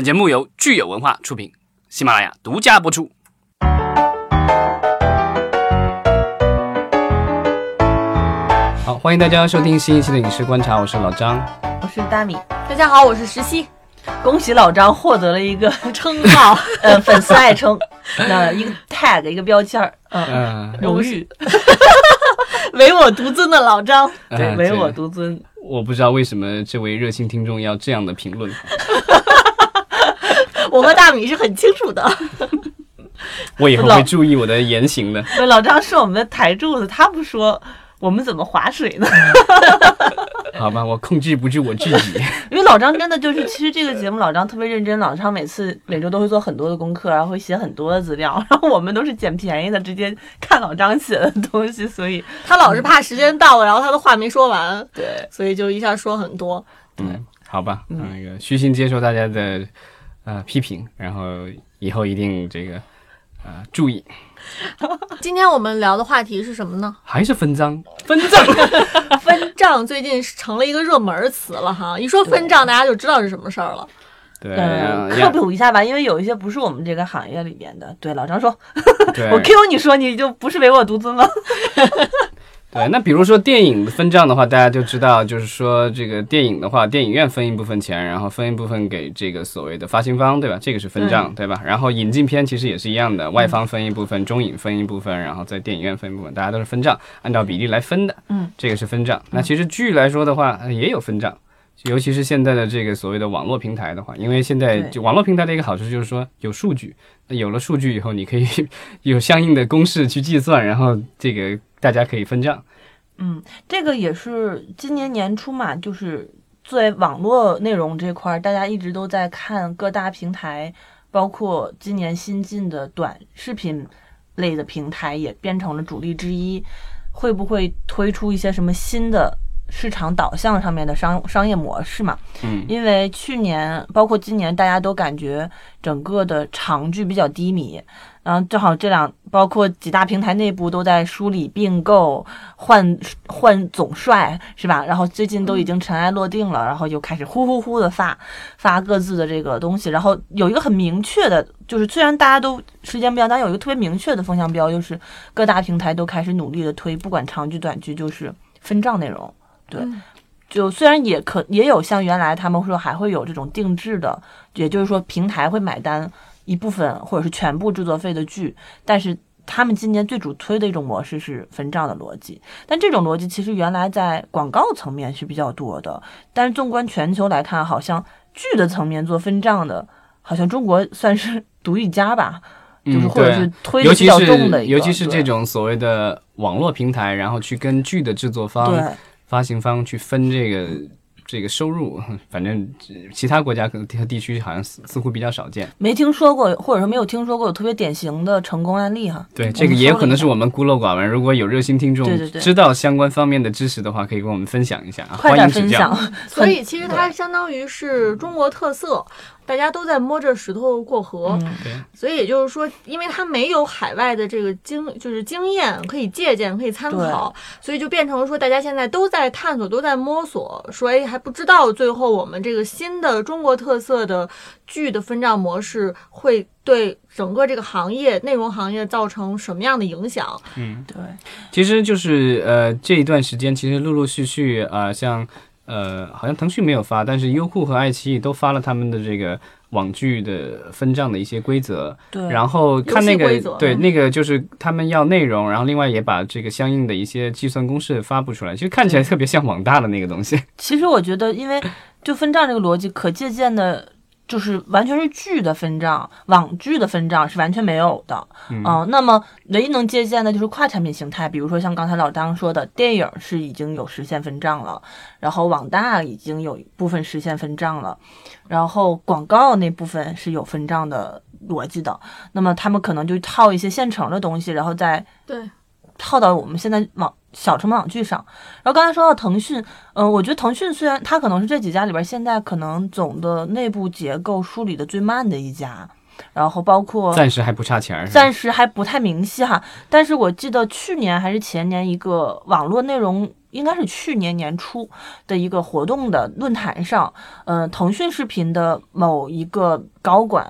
本节目由聚友文化出品，喜马拉雅独家播出。好，欢迎大家收听新一期的《影视观察》，我是老张。我是大米，大家好，我是石溪。恭喜老张获得了一个 称号，呃，粉丝爱称，那一个 tag 一个标签儿，嗯，嗯，荣誉，唯我独尊的老张。对，呃唯我独尊。我不知道为什么这位热心听众要这样的评论，我和大米是很清楚的。我以后会注意我的言行的。对，老张是我们的台柱子，他不说我们怎么划水呢？好吧，我控制不住我自己。因为老张真的就是，其实这个节目老张特别认真，老张每次每周都会做很多的功课，然后会写很多的资料，然后我们都是捡便宜的，直接看老张写的东西，所以他老是怕时间到了，然后他的话没说完，对，所以就一下说很多。嗯，好吧，那个虚心接受大家的呃批评，然后以后一定这个呃注意，今天我们聊的话题是什么呢？还是分赃，分账。分账最近成了一个热门词了哈，一说分账，大家就知道是什么事儿了。对，科普一下吧，因为有一些不是我们这个行业里边的。对，老张说，我 Q 你说你就不是唯我独尊了。对，那比如说电影分账的话，大家就知道，就是说这个电影的话，电影院分一部分钱，然后分一部分给这个所谓的发行方，对吧？这个是分账，对吧？然后引进片其实也是一样的，外方分一部分，中影分一部分，然后在电影院分一部分，大家都是分账，按照比例来分的。嗯，这个是分账。那其实剧来说的话，呃也有分账。尤其是现在的这个所谓的网络平台的话，因为现在就网络平台的一个好处就是说有数据，那有了数据以后，你可以 有相应的公式去计算，然后这个大家可以分账。嗯，这个也是今年年初嘛，就是作为网络内容这块儿，大家一直都在看各大平台，包括今年新进的短视频类的平台也变成了主力之一，会不会推出一些什么新的市场导向上面的商商业模式嘛？嗯，因为去年包括今年，大家都感觉整个的长剧比较低迷，然后正好这两包括几大平台内部都在梳理并购、换换总帅，是吧？然后最近都已经尘埃落定了，然后又开始呼呼呼的发发各自的这个东西，然后有一个很明确的，就是虽然大家都时间不一样，但有一个特别明确的风向标，就是各大平台都开始努力的推，不管长剧短剧，就是分账内容。对，嗯就虽然也可也有像原来他们说还会有这种定制的，也就是说平台会买单一部分或者是全部制作费的剧，但是他们今年最主推的一种模式是分账的逻辑。但这种逻辑其实原来在广告层面是比较多的，但是纵观全球来看，好像剧的层面做分账的，好像中国算是独一家吧。就是或者是推的比较重的尤其是这种所谓的网络平台，然后去跟剧的制作方、对发行方去分这个这个收入，反正其他国家和地区好像似似乎比较少见。没听说过，或者说没有听说过有特别典型的成功案例哈。对，这个也有可能是我们孤陋寡闻。如果有热心听众知道相关方面的知识的话，可以跟我们分享一下啊，欢迎指教。分享。所以其实它相当于是中国特色，大家都在摸着石头过河。嗯对，所以也就是说，因为它没有海外的这个经，就是经验可以借鉴、可以参考，所以就变成说，大家现在都在探索、都在摸索，说哎还不知道最后我们这个新的中国特色的剧的分账模式会对整个这个行业、内容行业造成什么样的影响。嗯，对，其实就是呃这一段时间，其实陆陆续续啊、呃像呃好像腾讯没有发，但是优酷和爱奇艺都发了他们的这个网剧的分账的一些规则。对，然后看那个对嗯那个就是他们要内容，然后另外也把这个相应的一些计算公式发布出来，其实看起来特别像网大的那个东西。其实我觉得，因为就分账这个逻辑，可借鉴的，就是完全是剧的分账，网剧的分账是完全没有的。嗯、那么唯一能借鉴的就是跨产品形态，比如说像刚才老张说的，电影是已经有实现分账了，然后网大已经有部分实现分账了，然后广告那部分是有分账的逻辑的。那么他们可能就套一些现成的东西，然后再对，套到我们现在网小成本网剧上。然后刚才说到腾讯，嗯、我觉得腾讯虽然它可能是这几家里边现在可能总的内部结构梳理的最慢的一家，然后包括暂时还不差钱儿，暂时还不太明晰哈，但是我记得去年还是前年一个网络内容，应该是去年年初的一个活动的论坛上，呃，腾讯视频的某一个高管，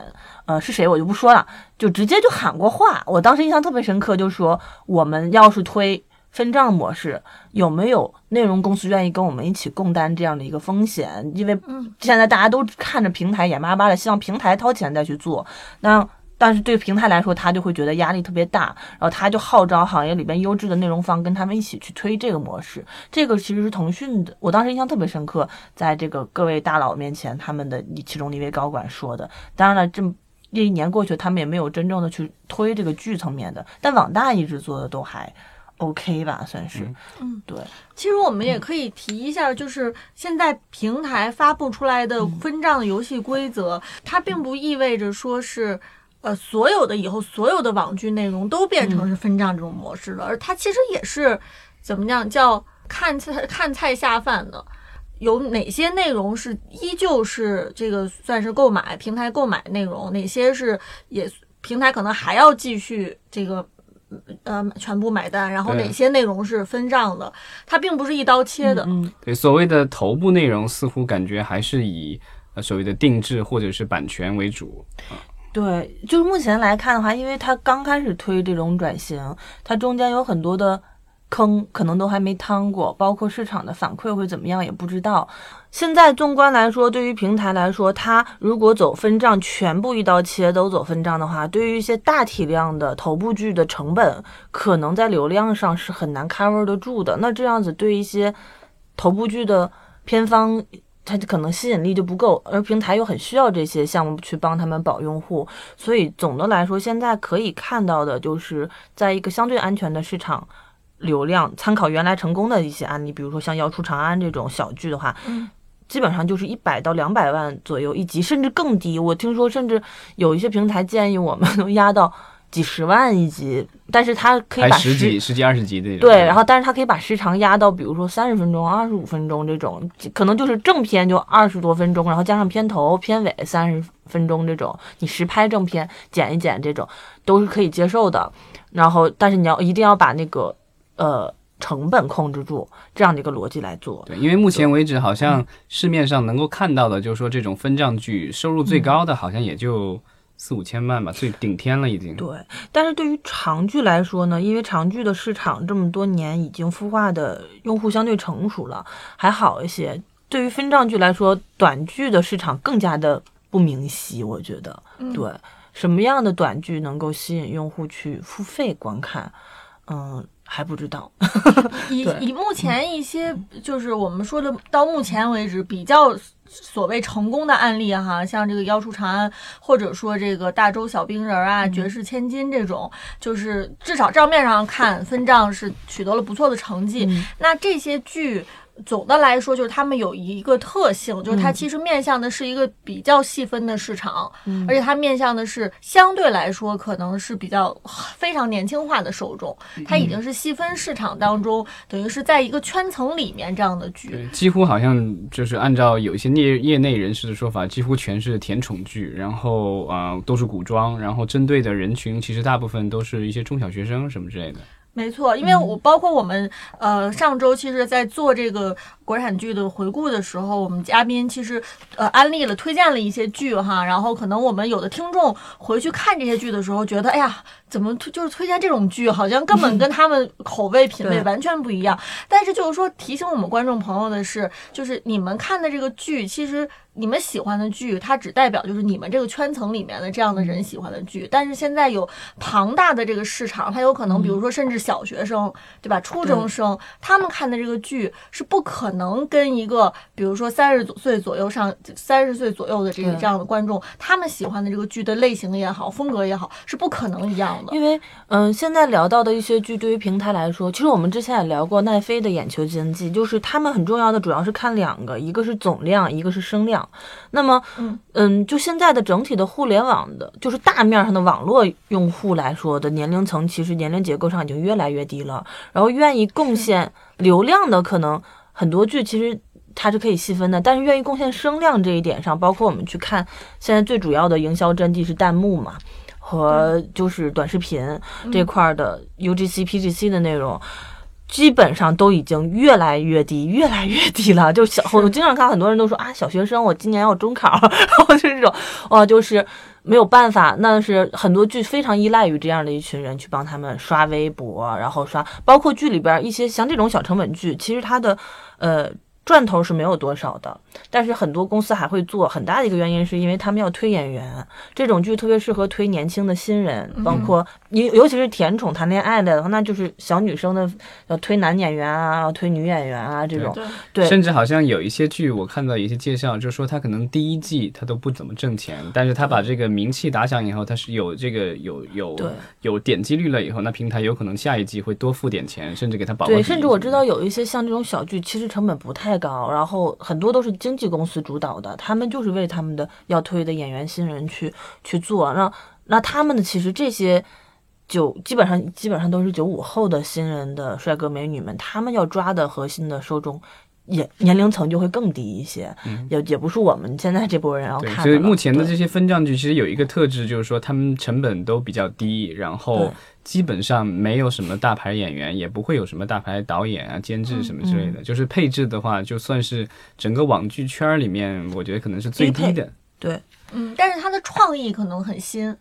呃，是谁我就不说了，就直接就喊过话，我当时印象特别深刻，就说我们要是推。分账模式有没有内容公司愿意跟我们一起共担这样的一个风险？因为现在大家都看着平台眼巴巴的，希望平台掏钱再去做。那但是对平台来说，他就会觉得压力特别大，然后他就号召行业里边优质的内容方跟他们一起去推这个模式。这个其实是腾讯的，我当时印象特别深刻，在这个各位大佬面前，他们的其中的一位高管说的。当然了，这这一年过去，他们也没有真正的去推这个剧层面的，但网大一直做的都还 OK 吧，算是。嗯，对。其实我们也可以提一下，就是现在平台发布出来的分账的游戏规则，它并不意味着说是，呃，所有的以后所有的网剧内容都变成是分账这种模式了，而它其实也是怎么样叫看菜看菜下饭的。有哪些内容是依旧是这个算是购买平台购买内容？哪些是也平台可能还要继续这个呃全部买单？然后哪些内容是分账的？它并不是一刀切的。嗯，对所谓的头部内容，似乎感觉还是以呃所谓的定制或者是版权为主。对，就是目前来看的话，因为它刚开始推这种转型，它中间有很多的坑，可能都还没趟过，包括市场的反馈会怎么样也不知道。现在纵观来说，对于平台来说，它如果走分账，全部一刀切都走分账的话，对于一些大体量的头部剧的成本，可能在流量上是很难 cover 得住的。那这样子对一些头部剧的偏方，它可能吸引力就不够，而平台又很需要这些项目去帮他们保用户，所以总的来说，现在可以看到的就是在一个相对安全的市场。流量参考原来成功的一些案例，比如说像《要出长安》这种小剧的话，嗯基本上就是一百到两百万左右一集，甚至更低。我听说，甚至有一些平台建议我们能压到几十万一集，但是它可以把时十几、十几、二十集的。对，然后但是它可以把时长压到，比如说三十分钟、二十五分钟这种，可能就是正片就二十多分钟，然后加上片头、片尾三十分钟这种，你实拍正片剪一剪这种都是可以接受的。然后，但是你要一定要把那个呃成本控制住，这样的一个逻辑来做。对，因为目前为止，好像市面上能够看到的，就是说这种分账剧收入最高的，好像也就四五千万吧，最顶天了已经。对，但是对于长剧来说呢，因为长剧的市场这么多年已经孵化的用户相对成熟了，还好一些。对于分账剧来说，短剧的市场更加的不明晰，我觉得。嗯对，什么样的短剧能够吸引用户去付费观看？嗯，还不知道。以对以目前一些就是我们说的到目前为止比较所谓成功的案例哈，像这个《妖出长安》，或者说这个大周小兵人儿啊、绝世千金这种，就是至少账面上看分账是取得了不错的成绩。嗯那这些剧。总的来说，就是他们有一个特性，就是它嗯其实面向的是一个比较细分的市场，嗯而且它面向的是相对来说可能是比较非常年轻化的受众，它已经是细分市场当中，等于是在一个圈层里面这样的剧。几乎好像就是按照有一些业业内人士的说法，几乎全是甜宠剧，然后啊、呃都是古装，然后针对的人群其实大部分都是一些中小学生什么之类的。没错，因为我包括我们呃上周其实，在做这个国产剧的回顾的时候，我们嘉宾其实呃安利了、推荐了一些剧哈，然后可能我们有的听众回去看这些剧的时候，觉得哎呀，怎么推就是推荐这种剧，好像根本跟他们口味品味完全不一样。但是就是说提醒我们观众朋友的是，就是你们看的这个剧，其实你们喜欢的剧，它只代表就是你们这个圈层里面的这样的人喜欢的剧。但是现在有庞大的这个市场，它有可能，比如说甚至小学生，对吧？初中生，他们看的这个剧是不可能跟一个比如说三十岁左右上三十岁左右的这个这样的观众，他们喜欢的这个剧的类型也好，风格也好，是不可能一样的。因为嗯，现在聊到的一些剧，对于平台来说，其实我们之前也聊过奈飞的眼球经济，就是他们很重要的主要是看两个，一个是总量，一个是声量。那么嗯嗯，就现在的整体的互联网的，就是大面上的网络用户来说的年龄层，其实年龄结构上已经越来越低了。然后愿意贡献流量的，可能很多剧其实。它是可以细分的，但是愿意贡献声量这一点上，包括我们去看现在最主要的营销阵地是弹幕嘛，和就是短视频这块儿的 UGC、PGC 的内容。基本上都已经越来越低，越来越低了。就小，我经常看很多人都说啊，小学生，我今年要中考，然后就这种，哦，就是没有办法，那是很多剧非常依赖于这样的一群人去帮他们刷微博，然后刷，包括剧里边一些像这种小成本剧，其实它的，呃。赚头是没有多少的，但是很多公司还会做，很大的一个原因是因为他们要推演员，这种剧特别适合推年轻的新人，包括尤尤其是甜宠谈恋爱的，那就是小女生的要推男演员啊，要推女演员啊这种，对，甚至好像有一些剧我看到一些介绍，就是说他可能第一季他都不怎么挣钱，但是他把这个名气打响以后，他是有这个有有有点击率了以后，那平台有可能下一季会多付点钱，甚至给他保对，甚至我知道有一些像这种小剧，其实成本不太。高，然后很多都是经纪公司主导的，他们就是为他们的要推的演员新人去去做。那那他们的其实这些九基本上基本上都是九五后的新人的帅哥美女们，他们要抓的核心的受众。也年龄层就会更低一些，也也不是我们现在这波人要看。所以目前的这些分账剧其实有一个特质，就是说他们成本都比较低，然后基本上没有什么大牌演员，也不会有什么大牌导演啊、监制什么之类的。就是配置的话，就算是整个网剧圈里面，我觉得可能是最低的。对，嗯，但是他的创意可能很新，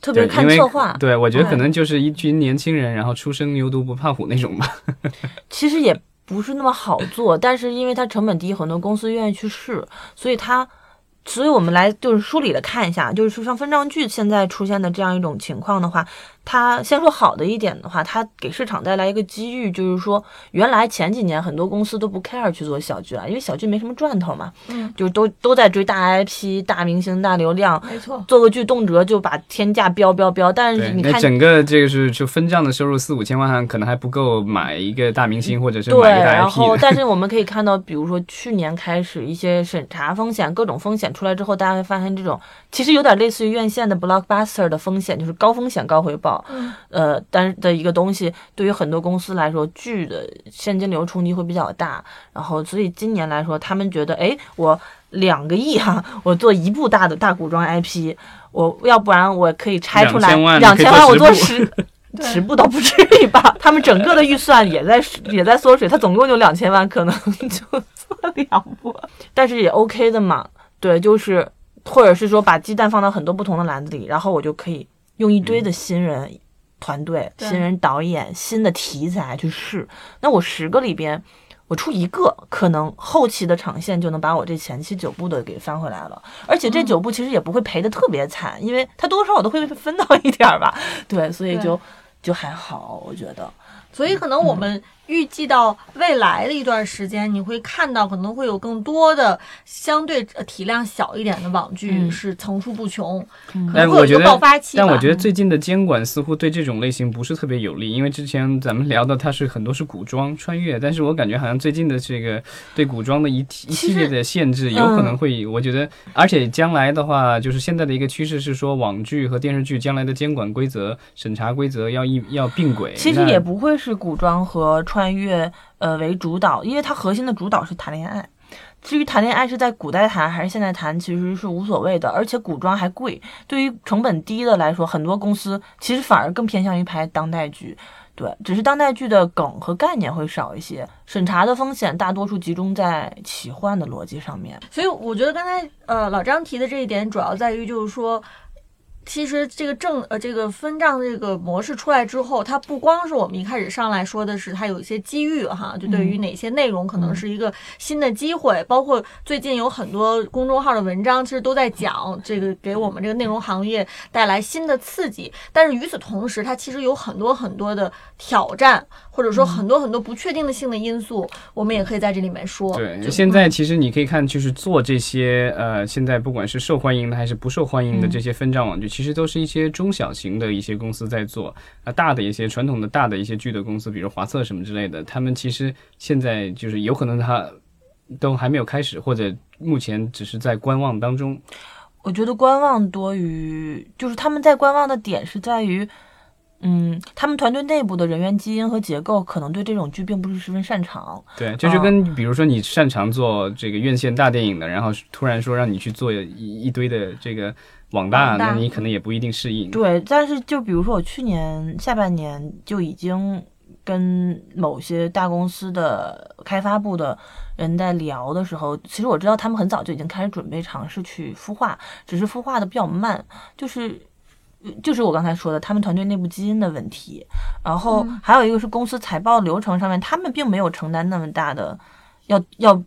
特别看策划。对，我觉得可能就是一群年轻人，然后初生牛犊不怕虎那种吧。其实也。不是那么好做，但是因为它成本低，很多公司愿意去试，所以它。所以我们来就是梳理的看一下，就是说像分账剧现在出现的这样一种情况的话，它先说好的一点的话，它给市场带来一个机遇，就是说原来前几年很多公司都不 care 去做小剧了，因为小剧没什么赚头嘛，嗯，就都都在追大 IP、大明星、大流量，没错，做个剧动辄就把天价标标标，但是你看整个这个是就分账的收入四五千万，可能还不够买一个大明星或者是买一个 IP。然后，但是我们可以看到，比如说去年开始一些审查风险、各种风险。出来之后，大家会发现这种其实有点类似于院线的 blockbuster 的风险，就是高风险高回报，呃，但是的一个东西，对于很多公司来说，剧的现金流冲击会比较大。然后，所以今年来说，他们觉得，哎，我两个亿哈，我做一部大的大古装 IP，我要不然我可以拆出来两千万，我做十十部倒不至于吧？他们整个的预算也在也在缩水，他总共就两千万，可能 就做两部，但是也 OK 的嘛。对，就是，或者是说把鸡蛋放到很多不同的篮子里，然后我就可以用一堆的新人团队、新人导演、新的题材去试。那我十个里边，我出一个，可能后期的长线就能把我这前期九部的给翻回来了。而且这九部其实也不会赔的特别惨，因为它多少我都会分到一点儿吧。对，所以就就还好，我觉得。所以可能我们。预计到未来的一段时间，你会看到可能会有更多的相对体量小一点的网剧是层出不穷，可能会有一个爆发期。但我觉得最近的监管似乎对这种类型不是特别有利，因为之前咱们聊的它是很多是古装穿越，但是我感觉好像最近的这个对古装的一 一系列的限制，有可能会，我觉得，而且将来的话，就是现在的一个趋势是说网剧和电视剧将来的监管规则、审查规则要一要并轨。其实也不会是古装和。穿穿越呃为主导，因为它核心的主导是谈恋爱。至于谈恋爱是在古代谈还是现在谈，其实是无所谓的。而且古装还贵，对于成本低的来说，很多公司其实反而更偏向于拍当代剧。对，只是当代剧的梗和概念会少一些，审查的风险大多数集中在奇幻的逻辑上面。所以我觉得刚才呃老张提的这一点，主要在于就是说。其实这个正呃这个分账这个模式出来之后，它不光是我们一开始上来说的是它有一些机遇哈，就对于哪些内容可能是一个新的机会，包括最近有很多公众号的文章其实都在讲这个给我们这个内容行业带来新的刺激。但是与此同时，它其实有很多很多的挑战，或者说很多很多不确定的性的因素，我们也可以在这里面说。对，现在其实你可以看，就是做这些呃，现在不管是受欢迎的还是不受欢迎的这些分账网剧。其实都是一些中小型的一些公司在做啊，大的一些传统的大的一些剧的公司，比如华策什么之类的，他们其实现在就是有可能他都还没有开始，或者目前只是在观望当中。我觉得观望多于，就是他们在观望的点是在于，嗯，他们团队内部的人员基因和结构可能对这种剧并不是十分擅长。对，就是跟比如说你擅长做这个院线大电影的，然后突然说让你去做一一堆的这个网大，网大那你可能也不一定适应。对，但是就比如说我去年下半年就已经跟某些大公司的开发部的人在聊的时候，其实我知道他们很早就已经开始准备尝试去孵化，只是孵化的比较慢，就是。就是我刚才说的，他们团队内部基因的问题，然后还有一个是公司财报流程上面，他们并没有承担那么大的要要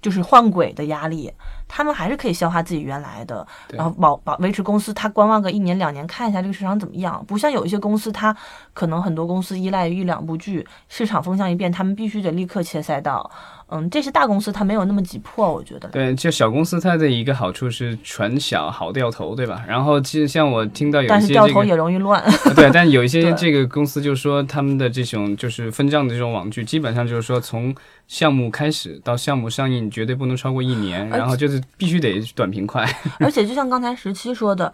就是换轨的压力，他们还是可以消化自己原来的，然后保保维持公司，他观望个一年两年，看一下这个市场怎么样。不像有一些公司，它可能很多公司依赖于一两部剧，市场风向一变，他们必须得立刻切赛道。嗯，这些大公司它没有那么急迫，我觉得。对，就小公司它的一个好处是船小好掉头，对吧？然后其实像我听到有但一些这个是掉头也容易乱。对，但有一些 这个公司就说他们的这种就是分账的这种网剧，基本上就是说从项目开始到项目上映绝对不能超过一年，然后就是必须得短平快。而且就像刚才十七说的，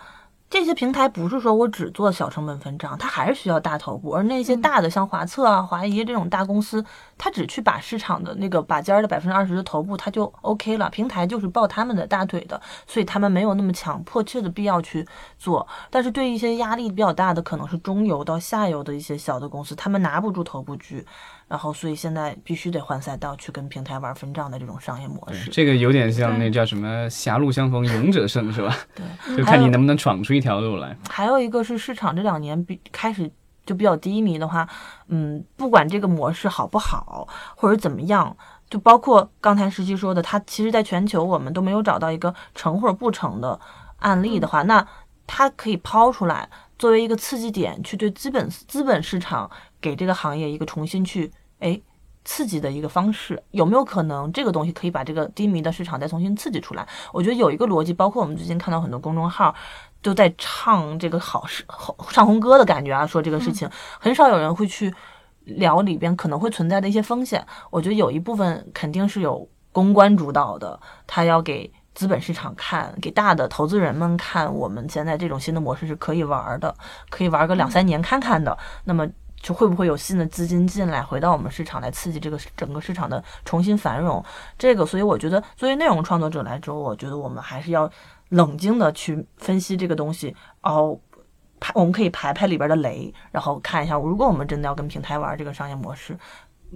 这些平台不是说我只做小成本分账，它还是需要大头部。而那些大的像华策啊、华谊这种大公司，它只去把市场的那个把尖儿的百分之二十的头部，他就 OK 了。平台就是抱他们的大腿的，所以他们没有那么强迫切的必要去做。但是对一些压力比较大的，可能是中游到下游的一些小的公司，他们拿不住头部剧，然后所以现在必须得换赛道去跟平台玩分账的这种商业模式。这个有点像那叫什么“狭路相逢勇者胜”是吧？对，就看你能不能闯出一条路来。还有一个是市场这两年比开始就比较低迷的话，嗯，不管这个模式好不好或者怎么样，就包括刚才实习说的，它其实在全球我们都没有找到一个成或者不成的案例的话，那它可以抛出来作为一个刺激点，去对资本资本市场给这个行业一个重新去哎。刺激的一个方式，有没有可能这个东西可以把这个低迷的市场再重新刺激出来？我觉得有一个逻辑，包括我们最近看到很多公众号都在唱这个好事、好唱红歌的感觉啊，说这个事情，很少有人会去聊里边可能会存在的一些风险。我觉得有一部分肯定是有公关主导的，他要给资本市场看，给大的投资人们看，我们现在这种新的模式是可以玩的，可以玩个两三年看看的。那么就会不会有新的资金进来，回到我们市场来刺激这个整个市场的重新繁荣？这个，所以我觉得作为内容创作者来说，我觉得我们还是要冷静的去分析这个东西。哦，排我们可以排排里边的雷，然后看一下，如果我们真的要跟平台玩这个商业模式，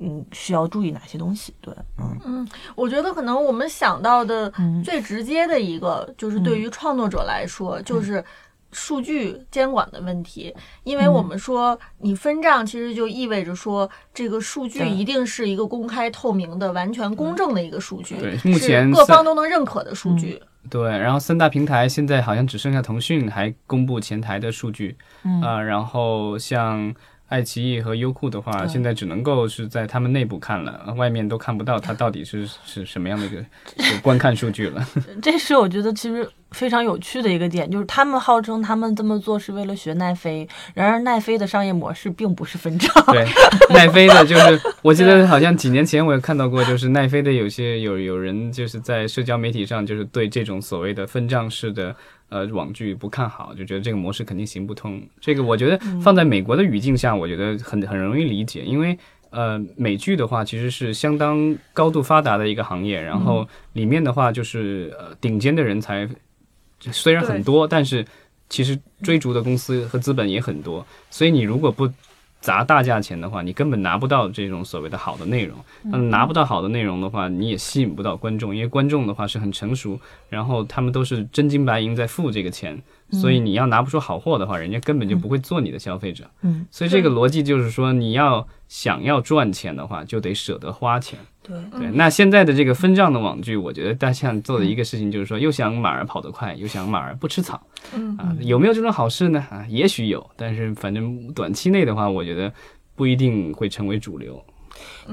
嗯，需要注意哪些东西？对，嗯嗯我觉得可能我们想到的嗯最直接的一个，就是对于创作者来说，就是数据监管的问题。因为我们说你分账，其实就意味着说这个数据一定是一个公开透明的、完全公正的一个数据，对目前各方都能认可的数据。对，然后三大平台现在好像只剩下腾讯还公布前台的数据，嗯啊、然后像爱奇艺和优酷的话，现在只能够是在他们内部看了，外面都看不到它到底是是什么样的一个 观看数据了。这是我觉得其实非常有趣的一个点，就是他们号称他们这么做是为了学奈飞，然而奈飞的商业模式并不是分账。对，奈飞的 就是，我记得好像几年前我也看到过，就是奈飞的有些有有人就是在社交媒体上就是对这种所谓的分账式的呃网剧不看好，就觉得这个模式肯定行不通。这个我觉得放在美国的语境下，我觉得很很容易理解，因为。呃，美剧的话其实是相当高度发达的一个行业，然后里面的话就是呃顶尖的人才虽然很多，但是其实追逐的公司和资本也很多，所以你如果不砸大价钱的话，你根本拿不到这种所谓的好的内容。那拿不到好的内容的话，你也吸引不到观众，因为观众的话是很成熟，然后他们都是真金白银在付这个钱，所以你要拿不出好货的话，人家根本就不会做你的消费者。嗯，所以这个逻辑就是说，你要想要赚钱的话，就得舍得花钱。对，对，那现在的这个分账的网剧，我觉得大象做的一个事情就是说，又想马儿跑得快，又想马儿不吃草。嗯啊，有没有这种好事呢？啊，也许有，但是反正短期内的话，我觉得不一定会成为主流。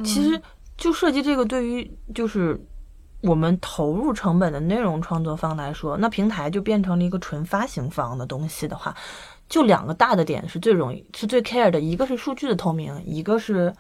其实就涉及这个，对于就是我们投入成本的内容创作方来说，那平台就变成了一个纯发行方的东西的话，就两个大的点是最容易是最 care 的，一个是数据的透明，一个是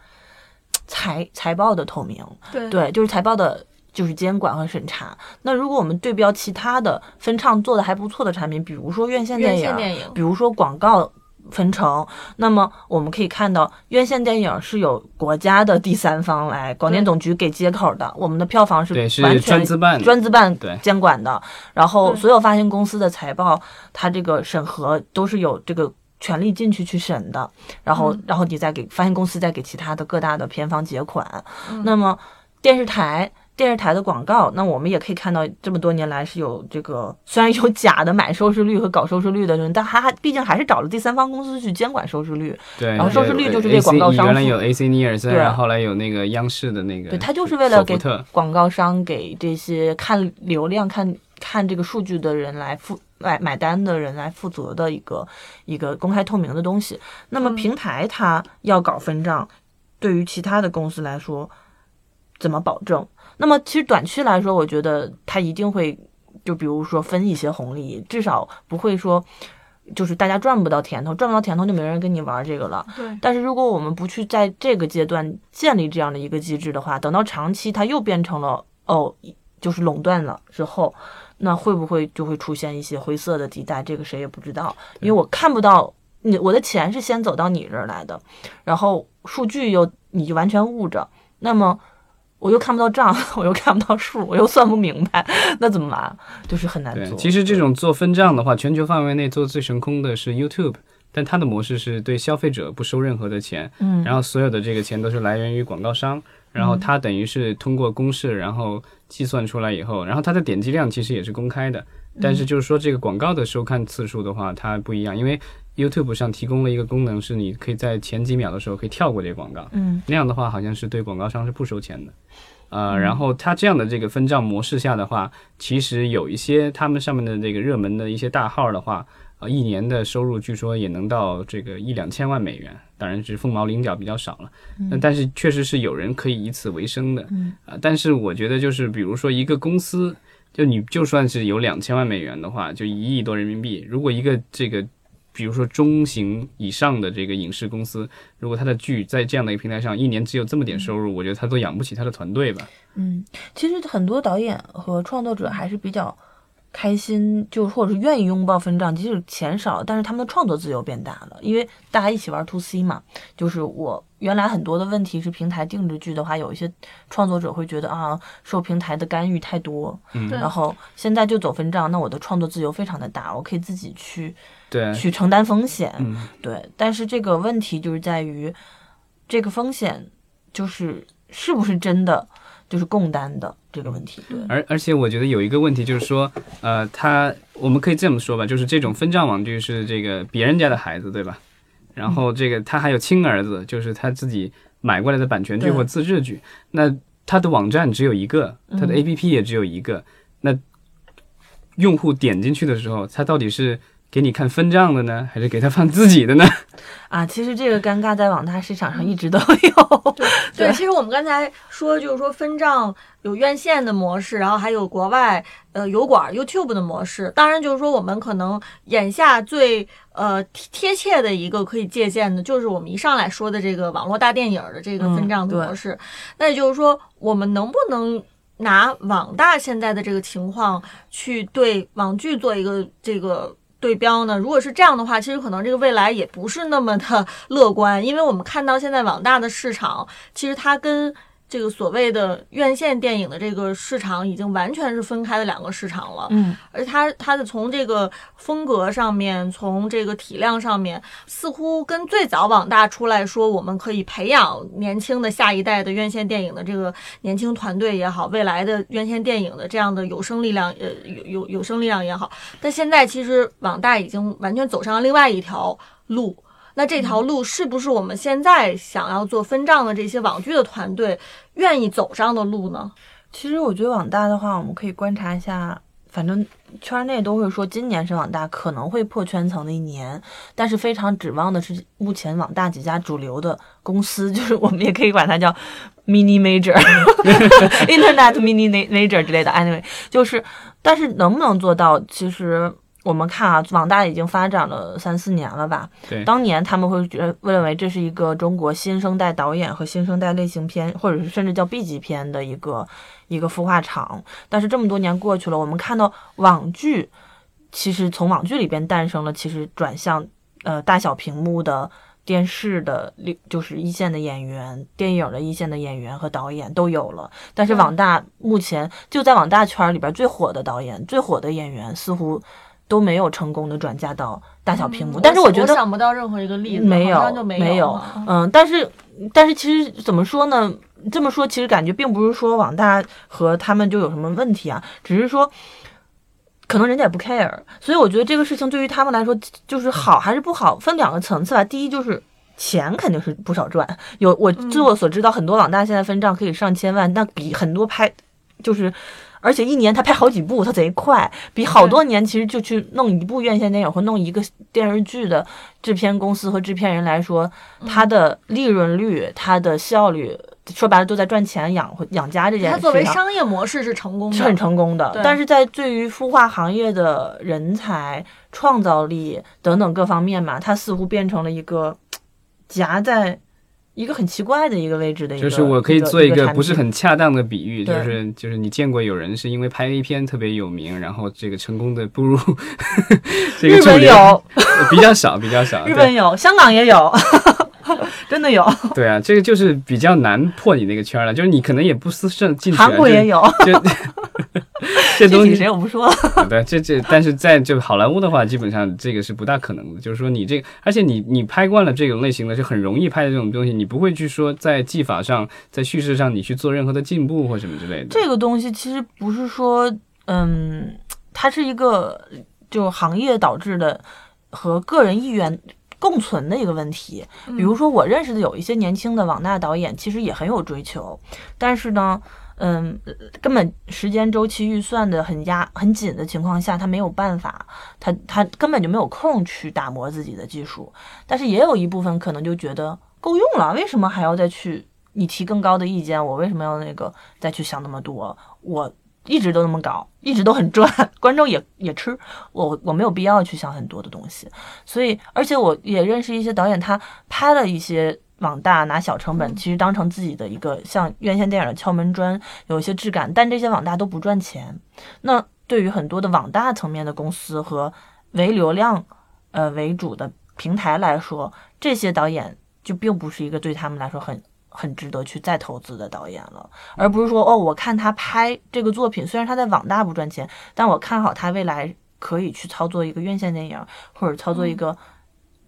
财财报的透明。对对，就是财报的，就是监管和审查。那如果我们对标其他的分唱做的还不错的产品，比如说院线电影，电影比如说广告分成。那么我们可以看到，院线电影是有国家的第三方来广电总局给接口的，我们的票房是对，是完全专资办，专资办对监管的，然后所有发行公司的财报，它这个审核都是有这个权利进去去审的，然后、嗯然后你再给发行公司再给其他的各大的片方结款。嗯那么电视台。电视台的广告，那我们也可以看到，这么多年来是有这个，虽然有假的买收视率和搞收视率的人，但还还毕竟还是找了第三方公司去监管收视率。对，然后收视率就是这广告商付原来有 AC 尼尔森，对然后后来有那个央视的那个，对，他就是为了给广告商给这些看流量、看看这个数据的人来负买买单的人来负责的一个一个公开透明的东西。那么嗯平台它要搞分账，对于其他的公司来说，怎么保证？那么其实短期来说，我觉得它一定会，就比如说分一些红利，至少不会说。就是大家赚不到甜头，赚不到甜头就没人跟你玩这个了。对，但是如果我们不去在这个阶段建立这样的一个机制的话，等到长期它又变成了哦，就是垄断了之后，那会不会就会出现一些灰色的地带？这个谁也不知道，因为我看不到你我的钱是先走到你这儿来的，然后数据又你就完全捂着，那么。我又看不到账，我又看不到数，我又算不明白，那怎么办？就是很难，做。其实这种做分账的话，全球范围内做最成功的是 YouTube，但它的模式是对消费者不收任何的钱，嗯，然后所有的这个钱都是来源于广告商，然后它等于是通过公式，然后计算出来以后，然后它的点击量其实也是公开的，但是就是说这个广告的收看次数的话，它不一样，因为 YouTube 上提供了一个功能，是你可以在前几秒的时候可以跳过这个广告，嗯。那样的话好像是对广告商是不收钱的。呃，然后它这样的这个分账模式下的话，其实有一些他们上面的这个热门的一些大号的话，呃，一年的收入据说也能到这个一两千万美元，当然是凤毛麟角，比较少了。那、但是确实是有人可以以此为生的。嗯啊、但是我觉得就是比如说一个公司，就你就算是有两千万美元的话，就一亿多人民币，如果一个这个。比如说中型以上的这个影视公司，如果它的剧在这样的一个平台上一年只有这么点收入，我觉得他都养不起他的团队吧。嗯，其实很多导演和创作者还是比较开心，就或者是愿意拥抱分账，即使钱少，但是他们的创作自由变大了，因为大家一起玩 to C 嘛。就是我原来很多的问题是平台定制剧的话，有一些创作者会觉得啊，受平台的干预太多，嗯。然后现在就走分账，那我的创作自由非常的大，我可以自己去对，去承担风险。嗯，对，但是这个问题就是在于，这个风险就是是不是真的就是共担的这个问题。对，而而且我觉得有一个问题就是说，呃，他我们可以这么说吧，就是这种分账网剧是这个别人家的孩子，对吧？然后这个他还有亲儿子，就是他自己买过来的版权剧或自制剧，那他的网站只有一个，他的嗯。APP 也只有一个，那用户点进去的时候，他到底是给你看分账的呢，还是给他放自己的呢？啊，其实这个尴尬在网大市场上一直都有。对，对其实我们刚才说，就是说分账有院线的模式，然后还有国外呃油管 YouTube 的模式。当然，就是说我们可能眼下最呃贴贴切的一个可以借鉴的，就是我们一上来说的这个网络大电影的这个分账的模式。那也就是说，我们能不能？拿网大现在的这个情况去对网剧做一个这个对标呢？如果是这样的话，其实可能这个未来也不是那么的 乐观，因为我们看到现在网大的市场，其实它跟这个所谓的院线电影的这个市场已经完全是分开的两个市场了。嗯，而它它的从这个风格上面，从这个体量上面，似乎跟最早网大出来说，我们可以培养年轻的下一代的院线电影的这个年轻团队也好，未来的院线电影的这样的有生力量，呃，有有有生力量也好，但现在其实网大已经完全走上了另外一条路。那这条路是不是我们现在想要做分账的这些网剧的团队愿意走上的路呢？其实我觉得网大的话，我们可以观察一下，反正圈内都会说今年是网大可能会破圈层的一年，但是非常指望的是目前网大几家主流的公司，就是我们也可以管它叫 mini major、internet mini major 之类的。anyway，就是但是能不能做到，其实。我们看啊，网大已经发展了三四年了吧？对当年他们会觉得认为这是一个中国新生代导演和新生代类型片，或者是甚至叫 B 级片的一个一个孵化场。但是这么多年过去了，我们看到网剧其实从网剧里边诞生了，其实转向呃大小屏幕的电视的，就是一线的演员、电影的一线的演员和导演都有了。但是网大目前就在网大圈里边最火的导演、最火的演员，似乎都没有成功的转嫁到大小屏幕。但是我觉得想不到任何一个例子，没有没有。嗯，但是但是其实怎么说呢？这么说其实感觉并不是说网大和他们就有什么问题啊，只是说。可能人家也不 care，所以我觉得这个事情对于他们来说就是好还是不好，分两个层次吧。第一就是钱肯定是不少赚，有我据我所知道，很多网大现在分账可以上千万，那比很多拍就是，而且一年他拍好几部，他贼快，比好多年其实就去弄一部院线电影或弄一个电视剧的制片公司和制片人来说，他的利润率、他的效率。说白了都在赚钱养养家这件事。他作为商业模式是成功的，是很成功的。但是在对于孵化行业的人才、创造力等等各方面嘛，他似乎变成了一个夹在一个很奇怪的一个位置的一个。就是我可以做一个不是很恰当的比喻，就是就是你见过有人是因为拍 A 片特别有名，然后这个成功的步入 这个日本有比较少，比较少。日本有，香港也有。真的有，对啊，这个就是比较难破你那个圈了，就是你可能也不思顺进去。韩国也有，这东西谁我不说。对，这这，但是在就好莱坞的话，基本上这个是不大可能的。就是说你这个，而且你你拍惯了这种类型的，就很容易拍的这种东西，你不会去说在技法上、在叙事上你去做任何的进步或什么之类的。这个东西其实不是说，嗯，它是一个就行业导致的和个人意愿。共存的一个问题，比如说我认识的有一些年轻的网大导演，其实也很有追求，但是呢，嗯，根本时间周期预算的很压很紧的情况下，他没有办法，他他根本就没有空去打磨自己的技术。但是也有一部分可能就觉得够用了，为什么还要再去你提更高的意见？我为什么要那个再去想那么多？我。一直都那么搞，一直都很赚，观众也也吃，我我没有必要去想很多的东西，所以而且我也认识一些导演，他拍了一些网大拿小成本，其实当成自己的一个像院线电影的敲门砖，有一些质感，但这些网大都不赚钱。那对于很多的网大层面的公司和为流量呃为主的平台来说，这些导演就并不是一个对他们来说很。很值得去再投资的导演了，而不是说哦，我看他拍这个作品，虽然他在网大不赚钱，但我看好他未来可以去操作一个院线电影或者操作一个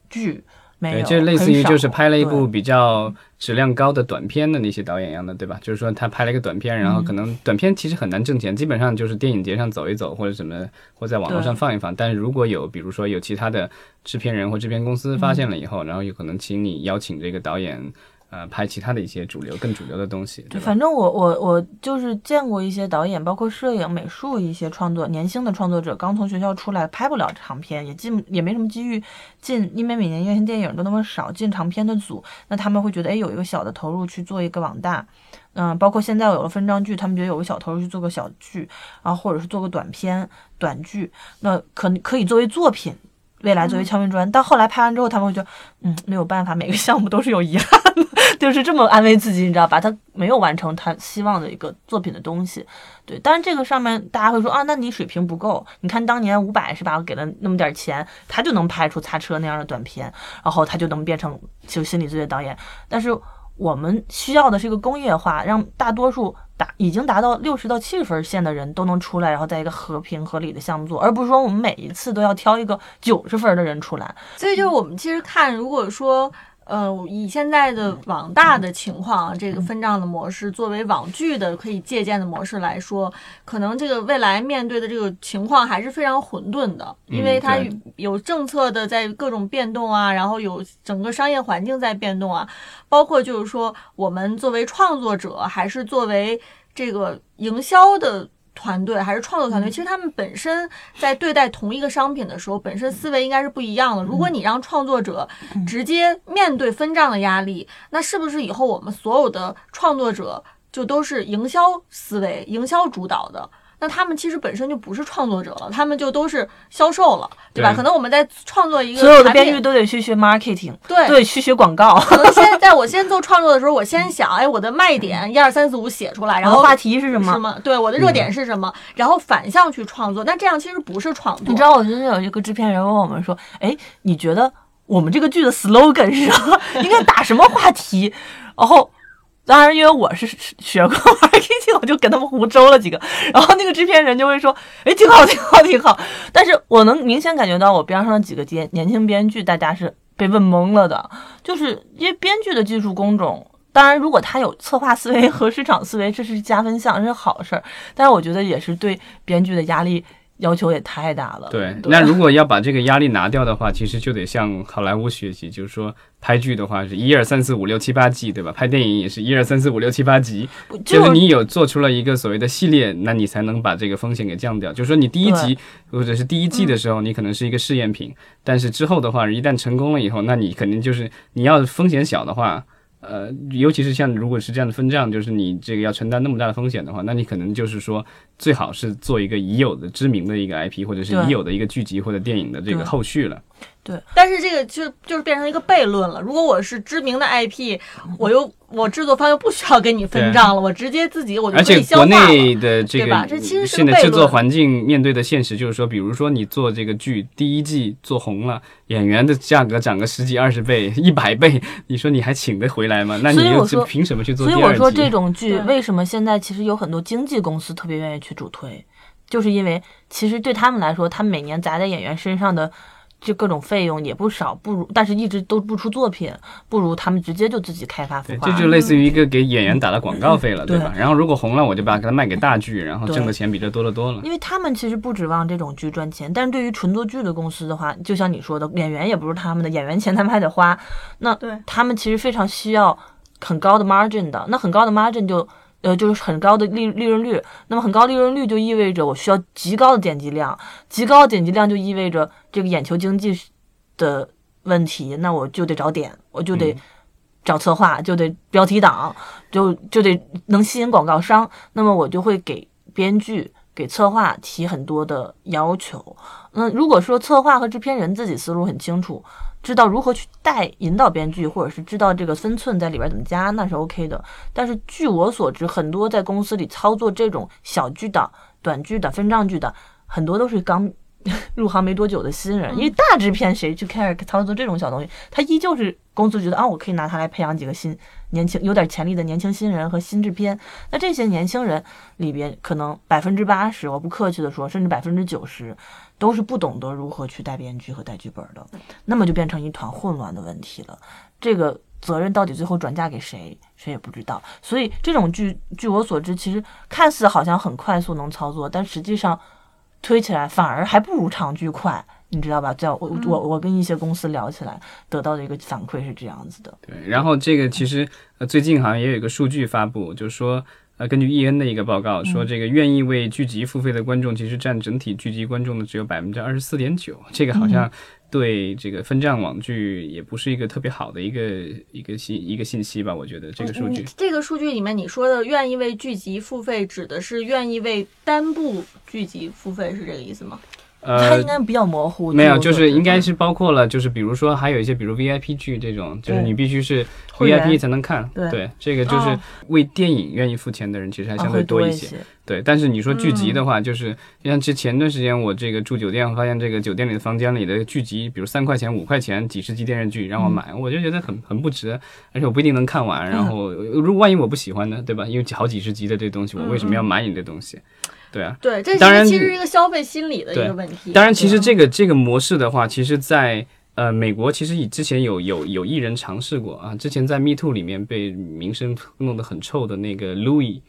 剧。没有，就类似于就是拍了一部比较质量高的短片的那些导演一样的，对吧？就是说他拍了一个短片，然后可能短片其实很难挣钱，基本上就是电影节上走一走或者什么，或在网络上放一放。但是如果有比如说有其他的制片人或制片公司发现了以后，然后有可能请你邀请这个导演。呃，拍其他的一些主流、更主流的东西。对，反正我我我就是见过一些导演，包括摄影、美术一些创作，年轻的创作者刚从学校出来，拍不了长片，也进也没什么机遇进，因为每年院线电影都那么少，进长片的组，那他们会觉得，哎，有一个小的投入去做一个网大，嗯，包括现在有了分账剧，他们觉得有个小投入去做个小剧，然后或者是做个短片、短剧，那可可以作为作品。未来作为敲门砖，到后来拍完之后，他们会觉得，嗯，没有办法，每个项目都是有遗憾 的，就是这么安慰自己，你知道吧？他没有完成他希望的一个作品的东西，对。当然，这个上面大家会说啊，那你水平不够。你看当年伍佰是吧？我给了那么点钱，他就能拍出擦车那样的短片，然后他就能变成就心理罪的导演。但是。我们需要的是一个工业化，让大多数达已经达到六十到七十分线的人都能出来，然后在一个和平合理的项目做，而不是说我们每一次都要挑一个九十分的人出来。所以就是我们其实看，如果说。呃，以现在的网大的情况，这个分账的模式作为网剧的可以借鉴的模式来说，可能这个未来面对的这个情况还是非常混沌的，因为它有政策的在各种变动啊，然后有整个商业环境在变动啊，包括就是说我们作为创作者还是作为这个营销的。团队还是创作团队，其实他们本身在对待同一个商品的时候，本身思维应该是不一样的。如果你让创作者直接面对分账的压力，那是不是以后我们所有的创作者就都是营销思维、营销主导的？那他们其实本身就不是创作者了，他们就都是销售了，对吧？可能我们在创作一个，所有的编剧都得去学 marketing，对，对，去学广告。可能先 在我先做创作的时候，我先想，哎，我的卖点一二三四五写出来，然后话题是什么？什么？对，我的热点是什么？然后反向去创作。那这样其实不是创作。你知道，我最近有一个制片人问我们说，哎，你觉得？我们这个剧的 slogan 是什么，应该打什么话题，然后。当然，因为我是学过 marketing，我就跟他们胡诌了几个，然后那个制片人就会说：“哎，挺好，挺好，挺好。”但是我能明显感觉到，我边上的几个编年轻编剧，大家是被问懵了的，就是因为编剧的技术工种。当然，如果他有策划思维和市场思维，这是加分项，这是好事儿。但是我觉得也是对编剧的压力。要求也太大了。对，那如果要把这个压力拿掉的话，其实就得向好莱坞学习，就是说拍剧的话是一二三四五六七八季，对吧？拍电影也是一二三四五六七八集，就是你有做出了一个所谓的系列，那你才能把这个风险给降掉。就是说你第一集或者是第一季的时候，你可能是一个试验品，但是之后的话，一旦成功了以后，那你肯定就是你要风险小的话。呃，尤其是像如果是这样的分账，就是你这个要承担那么大的风险的话，那你可能就是说，最好是做一个已有的知名的一个 IP，或者是已有的一个剧集或者电影的这个后续了。对，但是这个就就是变成一个悖论了。如果我是知名的 IP，我又我制作方又不需要跟你分账了，我直接自己我就而且国内的这个这其实现在制作环境面对的现实就是说，比如说你做这个剧第一季做红了，演员的价格涨个十几二十倍、一百倍，你说你还请得回来吗？那你又凭什么去做？所以我说这种剧为什么现在其实有很多经纪公司特别愿意去主推，就是因为其实对他们来说，他们每年砸在演员身上的。就各种费用也不少，不如但是一直都不出作品，不如他们直接就自己开发孵化。这就类似于一个给演员打的广告费了，对吧？然后如果红了，我就把它卖给大剧，然后挣的钱比这多得多了。因为他们其实不指望这种剧赚钱，但是对于纯做剧的公司的话，就像你说的，演员也不是他们的，演员钱他们还得花，那他们其实非常需要很高的 margin 的，那很高的 margin 就。呃，就是很高的利利润率，那么很高利润率就意味着我需要极高的点击量，极高的点击量就意味着这个眼球经济的问题，那我就得找点，我就得找策划，就得标题党，就就得能吸引广告商，那么我就会给编剧、给策划提很多的要求。那如果说策划和制片人自己思路很清楚。知道如何去带引导编剧，或者是知道这个分寸在里边怎么加，那是 OK 的。但是据我所知，很多在公司里操作这种小剧的、短剧的、分账剧的，很多都是刚 入行没多久的新人。因为大制片谁去 care 操作这种小东西？他依旧是公司觉得啊，我可以拿它来培养几个新年轻、有点潜力的年轻新人和新制片。那这些年轻人里边，可能百分之八十，我不客气的说，甚至百分之九十。都是不懂得如何去带编剧和带剧本的，那么就变成一团混乱的问题了。这个责任到底最后转嫁给谁，谁也不知道。所以这种剧，据我所知，其实看似好像很快速能操作，但实际上推起来反而还不如长剧快，你知道吧？在我我我跟一些公司聊起来，得到的一个反馈是这样子的。对，然后这个其实呃最近好像也有一个数据发布，就是说。呃，根据 E N 的一个报告说，这个愿意为剧集付费的观众，其实占整体剧集观众的只有百分之二十四点九。这个好像对这个分账网剧也不是一个特别好的一个一个信一个信息吧？我觉得这个数据，这个数据里面你说的愿意为剧集付费，指的是愿意为单部剧集付费，是这个意思吗？呃，它应该比较模糊。没有，就是应该是包括了，就是比如说还有一些，比如 VIP 剧这种，就是你必须是 VIP 才能看。对，这个就是为电影愿意付钱的人，其实还相对多一些。对，但是你说剧集的话，就是像之前段时间我这个住酒店，发现这个酒店里的房间里的剧集，比如三块钱、五块钱几十集电视剧让我买，我就觉得很很不值，而且我不一定能看完。然后如果万一我不喜欢呢，对吧？因为好几十集的这东西，我为什么要买你的东西？对啊，对，这当然其实是一个消费心理的一个问题。当然，其实这个这个模式的话，其实，在呃美国，其实以之前有有有艺人尝试过啊。之前在 Me Too 里面被名声弄得很臭的那个 Louis，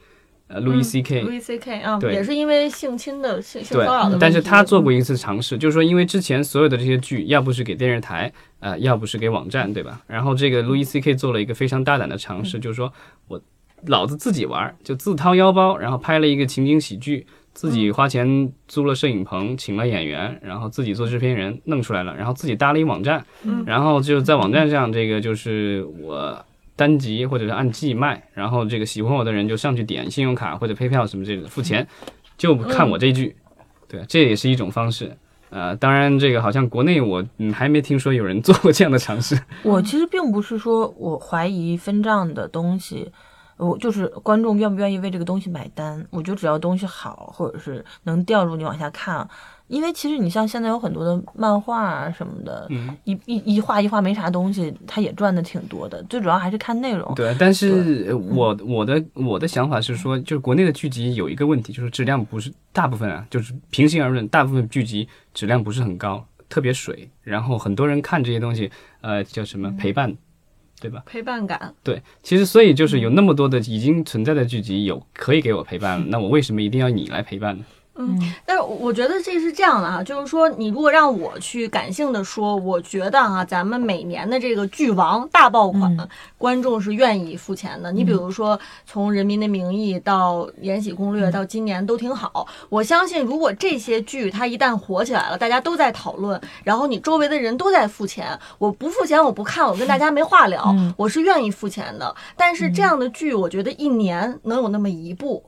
呃，Louis C K，Louis C K 啊，对，也是因为性侵的性性骚扰的。但是他做过一次尝试，就是说，因为之前所有的这些剧，要不是给电视台，呃，要不是给网站，对吧？然后这个 Louis C K 做了一个非常大胆的尝试，就是说我老子自己玩，就自掏腰包，然后拍了一个情景喜剧。自己花钱租了摄影棚，请了演员，然后自己做制片人，弄出来了，然后自己搭了一网站，然后就在网站上，这个就是我单集或者是按季卖，然后这个喜欢我的人就上去点信用卡或者 PayPal 什么这个付钱，就看我这剧，对，这也是一种方式，呃，当然这个好像国内我嗯还没听说有人做过这样的尝试。我其实并不是说我怀疑分账的东西。我就是观众愿不愿意为这个东西买单。我觉得只要东西好，或者是能吊住你往下看。因为其实你像现在有很多的漫画啊什么的，嗯一一一画一画没啥东西，它也赚的挺多的。最主要还是看内容。对，但是呃我我的我的想法是说，就是国内的剧集有一个问题，就是质量不是大部分啊，就是平心而论，大部分剧集质量不是很高，特别水。然后很多人看这些东西，呃，叫什么陪伴，对吧？陪伴感。对，其实所以就是有那么多的已经存在的剧集有可以给我陪伴，那我为什么一定要你来陪伴呢？嗯，但是我觉得这是这样的啊，就是说，你如果让我去感性的说，我觉得啊，咱们每年的这个剧王大爆款，嗯观众是愿意付钱的。你比如说，从《人民的名义》到《延禧攻略》到今年都挺好。我相信，如果这些剧它一旦火起来了，大家都在讨论，然后你周围的人都在付钱，我不付钱我不看，我跟大家没话聊，嗯我是愿意付钱的。但是这样的剧，我觉得一年能有那么一部。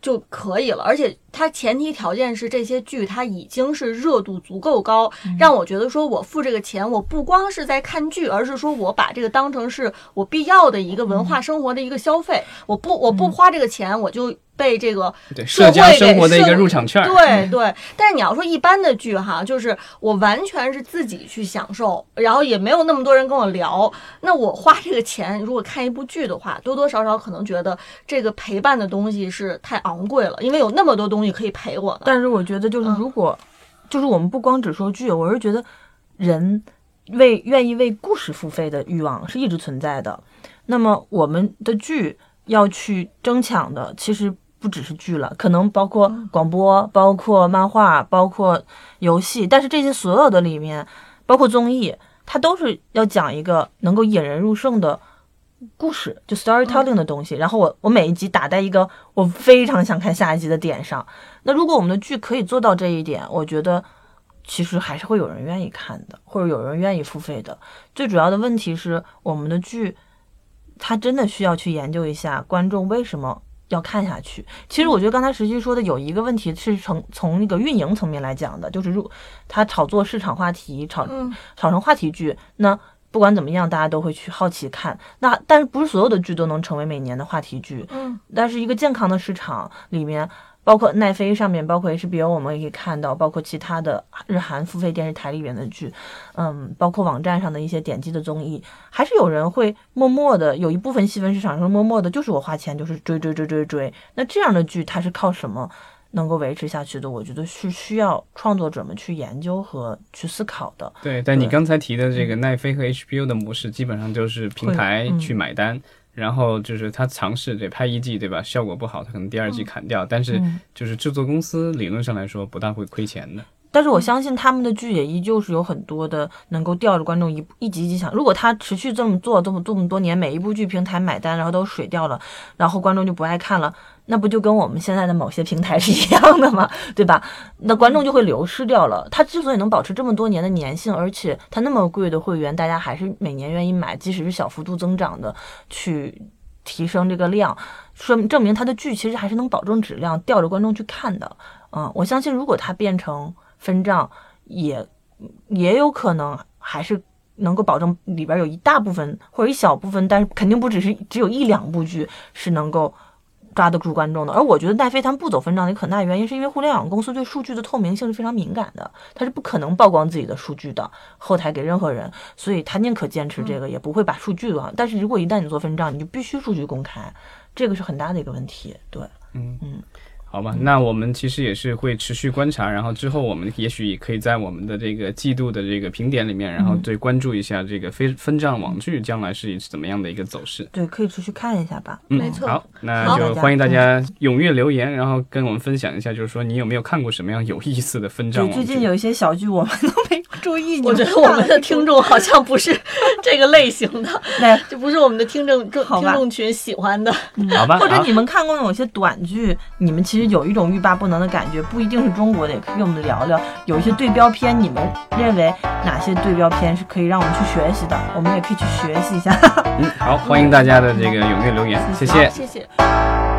就可以了，而且它前提条件是这些剧它已经是热度足够高，让我觉得说我付这个钱，我不光是在看剧，而是说我把这个当成是我必要的一个文化生活的一个消费，我不我不花这个钱，我就被这个对，社会给生活的一个入场券儿。对对，但是你要说一般的剧哈，就是我完全是自己去享受，然后也没有那么多人跟我聊。那我花这个钱，如果看一部剧的话，多多少少可能觉得这个陪伴的东西是太昂贵了，因为有那么多东西可以陪我呢。但是我觉得，就是嗯如果，就是我们不光只说剧，我是觉得人为愿意为故事付费的欲望是一直存在的。那么我们的剧要去争抢的，其实不只是剧了，可能包括广播、包括漫画、包括游戏。但是这些所有的里面，包括综艺，它都是要讲一个能够引人入胜的。故事就 storytelling 的东西，然后我我每一集打在一个我非常想看下一集的点上，那如果我们的剧可以做到这一点，我觉得其实还是会有人愿意看的，或者有人愿意付费的。最主要的问题是，我们的剧它真的需要去研究一下观众为什么要看下去。其实我觉得刚才石溪说的有一个问题是从从那个运营层面来讲的，就是如他炒作市场话题，炒嗯炒成话题剧，那不管怎么样，大家都会去好奇看。那但是不是所有的剧都能成为每年的话题剧？嗯但是一个健康的市场里面，包括奈飞上面，包括 HBO，我们也可以看到，包括其他的日韩付费电视台里面的剧，嗯，包括网站上的一些点击的综艺，还是有人会默默的，有一部分细分市场上默默的，就是我花钱就是追追追追追。那这样的剧它是靠什么能够维持下去的？我觉得是需要创作者们去研究和去思考的。对，但你刚才提的这个奈飞和 HBO 的模式，基本上就是平台去买单，然后就是他尝试对拍一季对吧，效果不好，他可能第二季砍掉，但是嗯就是制作公司理论上来说不大会亏钱的。但是我相信他们的剧也依旧是有很多的能够吊着观众一一集一集想。如果他持续这么做这么这么多年，每一部剧平台买单，然后都水掉了，然后观众就不爱看了，那不就跟我们现在的某些平台是一样的吗？对吧？那观众就会流失掉了。他之所以能保持这么多年的粘性，而且他那么贵的会员，大家还是每年愿意买，即使是小幅度增长的去。提升这个量，说明证明他的剧其实还是能保证质量，吊着观众去看的。嗯，我相信如果他变成分账，也也有可能还是能够保证里边有一大部分或者一小部分，但是肯定不只是只有一两部剧是能够抓得住观众的。而我觉得奈飞他们不走分账的一个很大原因，是因为互联网公司对数据的透明性是非常敏感的，它是不可能曝光自己的数据的，后台给任何人，所以他宁可坚持这个，也不会把数据啊。但是如果一旦你做分账，你就必须数据公开，这个是很大的一个问题。对，好吧，那我们其实也是会持续观察，然后之后我们也许也可以在我们的这个季度的这个评点里面，然后对关注一下这个分分账网剧将来是怎么样的一个走势。对，可以持续看一下吧。嗯，没错好，那就欢迎大家踊跃留言，然后跟我们分享一下，就是说你有没有看过什么样有意思的分账对，网剧？最近有一些小剧我们都没注意，我觉得我们的听众好像不是这个类型的，对就不是我们的听众众听众群喜欢的。好吧，或者你们看过有些短剧，你们其实有一种欲罢不能的感觉，不一定是中国的，也可以跟我们聊聊。有一些对标片，你们认为哪些对标片是可以让我们去学习的？我们也可以去学习一下。嗯，好，欢迎大家的这个踊跃留言，谢谢好。谢谢。